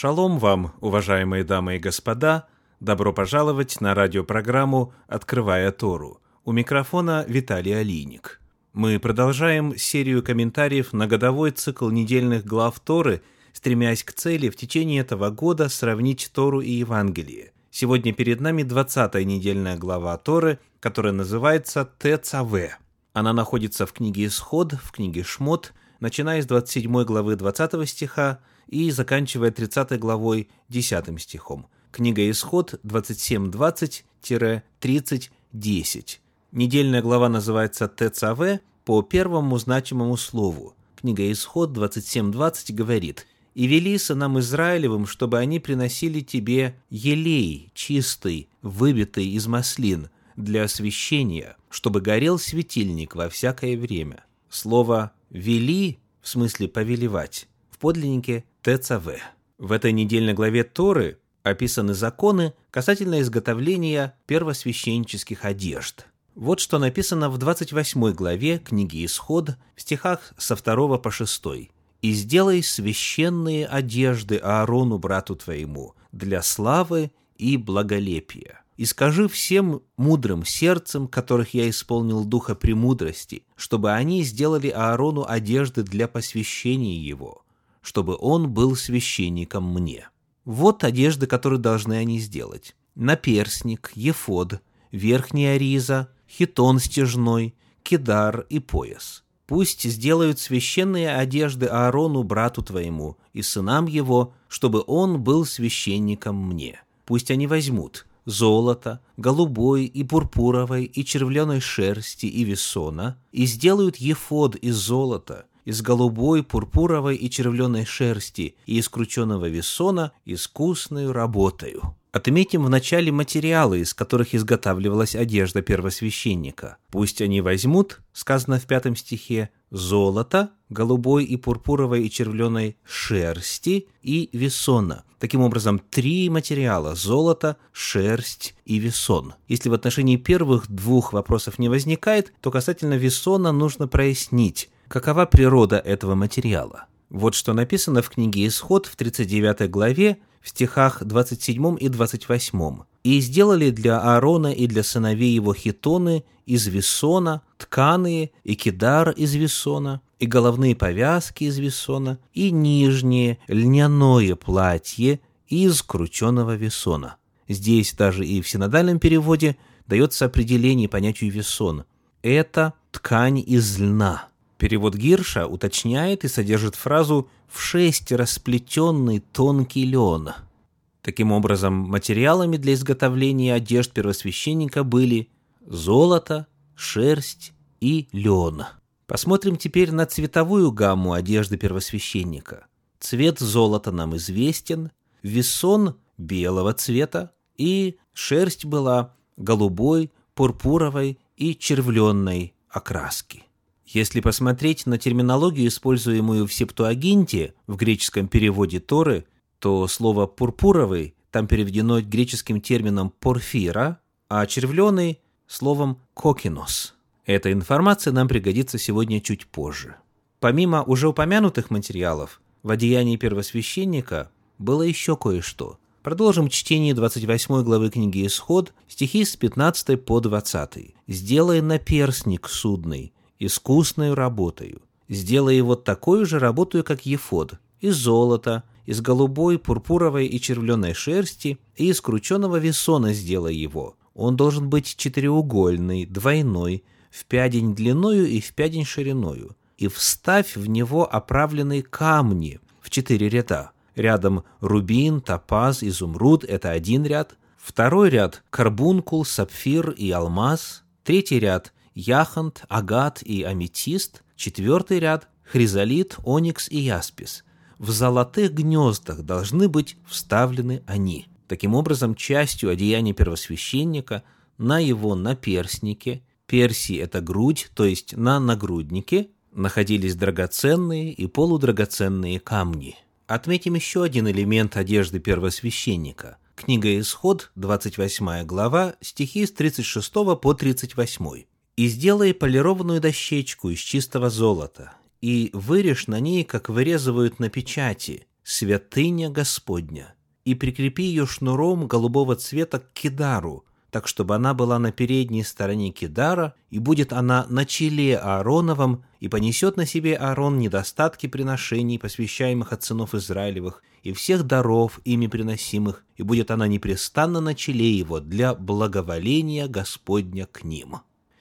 Шалом вам, уважаемые дамы и господа! Добро пожаловать на радиопрограмму «Открывая Тору». У микрофона Виталий Алиник. Мы продолжаем серию комментариев на годовой цикл недельных глав Торы, стремясь к цели в течение этого года сравнить Тору и Евангелие. Сегодня перед нами 20-я недельная глава Торы, которая называется ТЦВ. Она находится в книге Исход, в книге Шмот, начиная с 27 главы 20 стиха и заканчивая 30 главой 10 стихом. Книга Исход 27.20-30.10. Недельная глава называется ТЦВ по первому значимому слову. Книга Исход 27.20 говорит «И вели сынам Израилевым, чтобы они приносили тебе елей чистый, выбитый из маслин, для освящения, чтобы горел светильник во всякое время». Слово «вели» в смысле «повелевать» в подлиннике ТЦВ. В этой недельной главе Торы описаны законы касательно изготовления первосвященнических одежд. Вот что написано в 28 главе книги Исход в стихах со 2 по 6. «И сделай священные одежды Аарону, брату твоему, для славы и благолепия. И скажи всем мудрым сердцем, которых я исполнил духа премудрости, чтобы они сделали Аарону одежды для посвящения его, чтобы он был священником мне. Вот одежды, которые должны они сделать. Наперсник, ефод, верхняя риза, хитон стяжной, кидар и пояс. Пусть сделают священные одежды Аарону, брату твоему, и сынам его, чтобы он был священником мне. Пусть они возьмут золото, голубой и пурпуровой и червленой шерсти и весона, и сделают ефод из золота, из голубой, пурпуровой и червленой шерсти и из крученного весона искусную работою. Отметим вначале материалы, из которых изготавливалась одежда первосвященника. Пусть они возьмут, сказано в пятом стихе, золото, голубой и пурпуровой и червленой шерсти и весона. Таким образом, три материала – золото, шерсть и весон. Если в отношении первых двух вопросов не возникает, то касательно весона нужно прояснить, какова природа этого материала. Вот что написано в книге «Исход» в 39 главе в стихах 27 и 28. «И сделали для Аарона и для сыновей его хитоны из весона, тканые и кидар из весона, и головные повязки из весона, и нижнее льняное платье из крученного весона». Здесь даже и в синодальном переводе дается определение понятию весон. Это ткань из льна. Перевод Гирша уточняет и содержит фразу «в шесть расплетенный тонкий лен». Таким образом, материалами для изготовления одежд первосвященника были золото, шерсть и лен. Посмотрим теперь на цветовую гамму одежды первосвященника. Цвет золота нам известен, весон белого цвета и шерсть была голубой, пурпуровой и червленной окраски. Если посмотреть на терминологию, используемую в Септуагинте, в греческом переводе Торы, то слово «пурпуровый» там переведено греческим термином «порфира», а червленый – словом «кокинос». Эта информация нам пригодится сегодня чуть позже. Помимо уже упомянутых материалов, в одеянии первосвященника было еще кое-что. Продолжим чтение 28 главы книги «Исход», стихи с 15 по 20. «Сделай наперсник судный, искусной работою. Сделай его такой же работою, как ефод, из золота, из голубой, пурпуровой и червленой шерсти, и из крученного весона сделай его. Он должен быть четыреугольный, двойной, в пядень длиною и в пядень шириною. И вставь в него оправленные камни в четыре ряда. Рядом рубин, топаз, изумруд – это один ряд. Второй ряд – карбункул, сапфир и алмаз. Третий ряд яхонт, агат и аметист, четвертый ряд – хризолит, оникс и яспис. В золотых гнездах должны быть вставлены они. Таким образом, частью одеяния первосвященника на его наперснике, перси – это грудь, то есть на нагруднике, находились драгоценные и полудрагоценные камни. Отметим еще один элемент одежды первосвященника. Книга Исход, 28 глава, стихи с 36 по 38 и сделай полированную дощечку из чистого золота, и вырежь на ней, как вырезывают на печати, святыня Господня, и прикрепи ее шнуром голубого цвета к кидару, так чтобы она была на передней стороне кидара, и будет она на челе Аароновом, и понесет на себе Аарон недостатки приношений, посвящаемых от сынов Израилевых, и всех даров, ими приносимых, и будет она непрестанно на челе его для благоволения Господня к ним.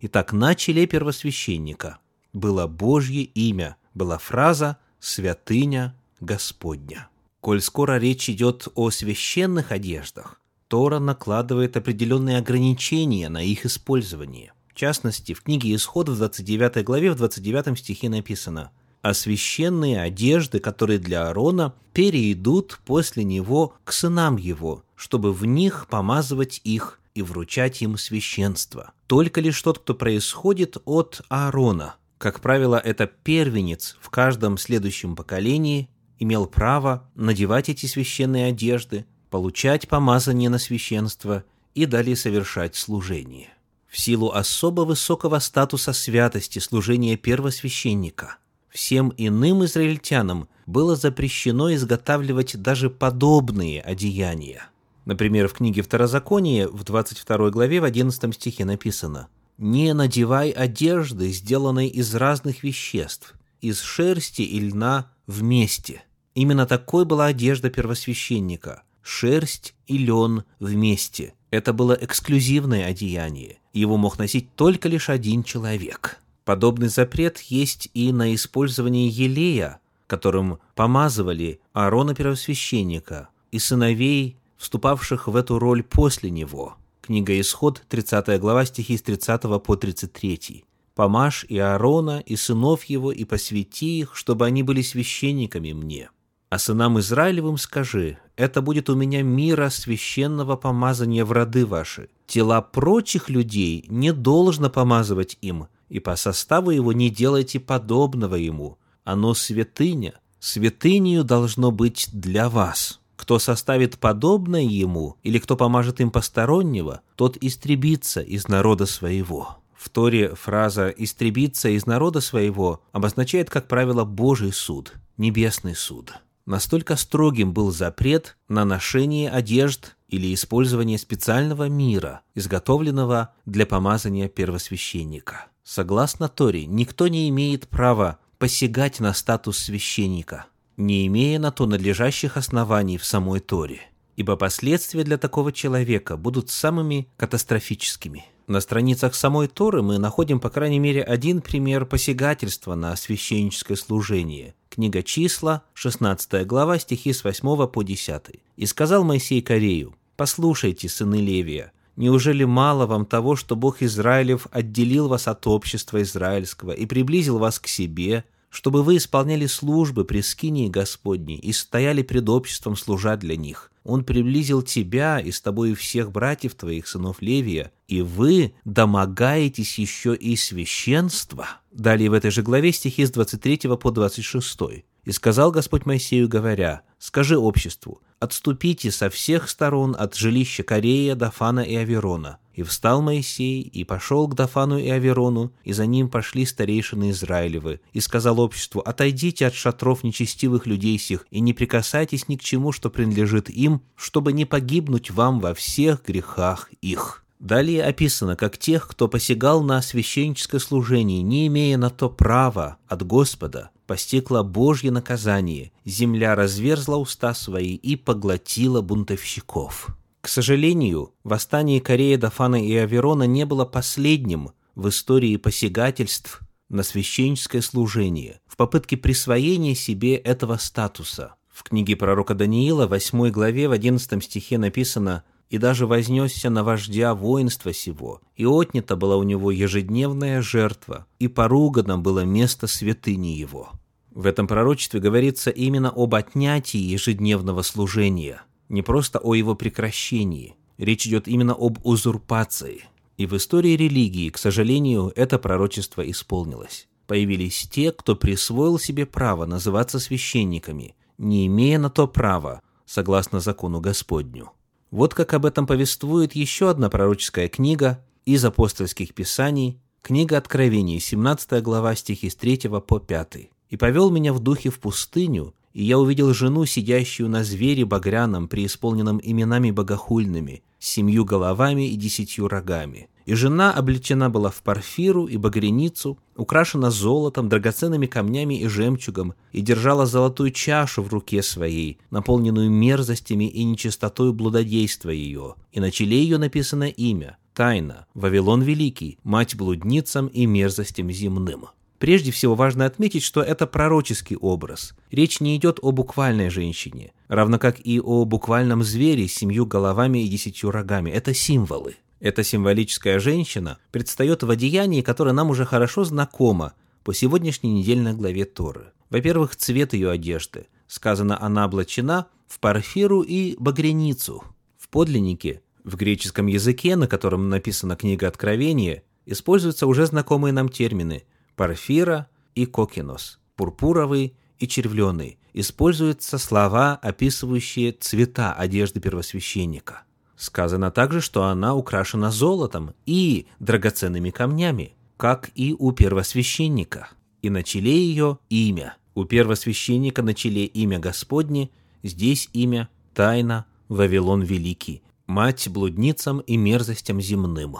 Итак, на челе первосвященника было Божье имя, была фраза «святыня Господня». Коль скоро речь идет о священных одеждах, Тора накладывает определенные ограничения на их использование. В частности, в книге Исход в 29 главе в 29 стихе написано «А священные одежды, которые для Аарона, перейдут после него к сынам его, чтобы в них помазывать их и вручать им священство. Только лишь тот, кто происходит от Аарона, как правило, это первенец в каждом следующем поколении, имел право надевать эти священные одежды, получать помазание на священство и далее совершать служение. В силу особо высокого статуса святости служения первосвященника всем иным израильтянам было запрещено изготавливать даже подобные одеяния. Например, в книге Второзакония в 22 главе в 11 стихе написано «Не надевай одежды, сделанной из разных веществ, из шерсти и льна вместе». Именно такой была одежда первосвященника – шерсть и лен вместе. Это было эксклюзивное одеяние. Его мог носить только лишь один человек. Подобный запрет есть и на использование елея, которым помазывали Аарона первосвященника и сыновей, вступавших в эту роль после него. Книга Исход, 30 глава, стихи с 30 по 33. «Помажь и Аарона, и сынов его, и посвяти их, чтобы они были священниками мне». А сынам Израилевым скажи, это будет у меня мира священного помазания в роды ваши. Тела прочих людей не должно помазывать им, и по составу его не делайте подобного ему. Оно святыня, святынею должно быть для вас. Кто составит подобное ему, или кто помажет им постороннего, тот истребится из народа своего. В Торе фраза «истребиться из народа своего» обозначает, как правило, Божий суд, небесный суд. Настолько строгим был запрет на ношение одежд или использование специального мира, изготовленного для помазания первосвященника. Согласно Торе, никто не имеет права посягать на статус священника, не имея на то надлежащих оснований в самой Торе, ибо последствия для такого человека будут самыми катастрофическими. На страницах самой Торы мы находим, по крайней мере, один пример посягательства на священническое служение, Книга числа, 16 глава, стихи с 8 по 10. «И сказал Моисей Корею, «Послушайте, сыны Левия, неужели мало вам того, что Бог Израилев отделил вас от общества израильского и приблизил вас к себе, чтобы вы исполняли службы при скинии Господней и стояли пред обществом, служа для них. Он приблизил тебя и с тобой всех братьев твоих, сынов Левия, и вы домогаетесь еще и священства». Далее в этой же главе стихи с 23 по 26. «И сказал Господь Моисею, говоря, «Скажи обществу, отступите со всех сторон от жилища Корея, Дафана и Аверона, и встал Моисей, и пошел к Дафану и Аверону, и за ним пошли старейшины Израилевы, и сказал обществу, «Отойдите от шатров нечестивых людей сих, и не прикасайтесь ни к чему, что принадлежит им, чтобы не погибнуть вам во всех грехах их». Далее описано, как тех, кто посягал на священническое служение, не имея на то права от Господа, постигло Божье наказание, земля разверзла уста свои и поглотила бунтовщиков. К сожалению, восстание Корея, Дафана и Аверона не было последним в истории посягательств на священническое служение в попытке присвоения себе этого статуса. В книге пророка Даниила, 8 главе, в 11 стихе написано «И даже вознесся на вождя воинства сего, и отнята была у него ежедневная жертва, и поругано было место святыни его». В этом пророчестве говорится именно об отнятии ежедневного служения – не просто о его прекращении. Речь идет именно об узурпации. И в истории религии, к сожалению, это пророчество исполнилось. Появились те, кто присвоил себе право называться священниками, не имея на то права, согласно закону Господню. Вот как об этом повествует еще одна пророческая книга из апостольских писаний, книга Откровений, 17 глава, стихи с 3 по 5. «И повел меня в духе в пустыню, и я увидел жену, сидящую на звере багряном, преисполненном именами богохульными, семью головами и десятью рогами. И жена облечена была в парфиру и багряницу, украшена золотом, драгоценными камнями и жемчугом, и держала золотую чашу в руке своей, наполненную мерзостями и нечистотой блудодейства ее. И на челе ее написано имя – Тайна, Вавилон Великий, мать блудницам и мерзостям земным. Прежде всего важно отметить, что это пророческий образ. Речь не идет о буквальной женщине, равно как и о буквальном звере с семью головами и десятью рогами. Это символы. Эта символическая женщина предстает в одеянии, которое нам уже хорошо знакомо по сегодняшней недельной главе Торы. Во-первых, цвет ее одежды. Сказано, она облачена в парфиру и багряницу. В подлиннике, в греческом языке, на котором написана книга Откровения, используются уже знакомые нам термины парфира и кокинос, пурпуровый и червленый. Используются слова, описывающие цвета одежды первосвященника – Сказано также, что она украшена золотом и драгоценными камнями, как и у первосвященника. И на челе ее имя. У первосвященника на челе имя Господне, здесь имя Тайна Вавилон Великий, мать блудницам и мерзостям земным.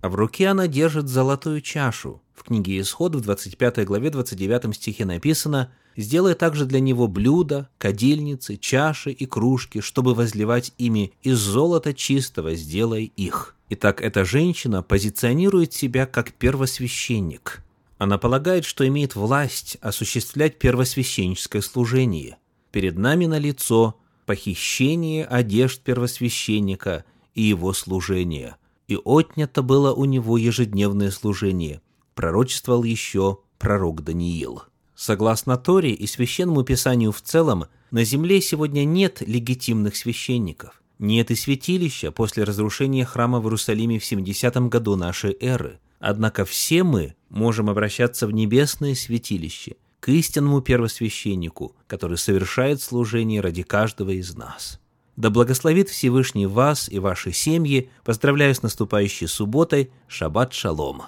А в руке она держит золотую чашу. В книге Исход в 25 главе 29 стихе написано Сделай также для него блюда, кадильницы, чаши и кружки, чтобы возливать ими из золота чистого, сделай их. Итак, эта женщина позиционирует себя как первосвященник. Она полагает, что имеет власть осуществлять первосвященническое служение. Перед нами на лицо похищение одежд первосвященника и его служение. И отнято было у него ежедневное служение. Пророчествовал еще пророк Даниил. Согласно Торе и Священному Писанию в целом, на земле сегодня нет легитимных священников. Нет и святилища после разрушения храма в Иерусалиме в 70 году нашей эры. Однако все мы можем обращаться в небесное святилище, к истинному первосвященнику, который совершает служение ради каждого из нас. Да благословит Всевышний вас и ваши семьи. Поздравляю с наступающей субботой. Шаббат шалом.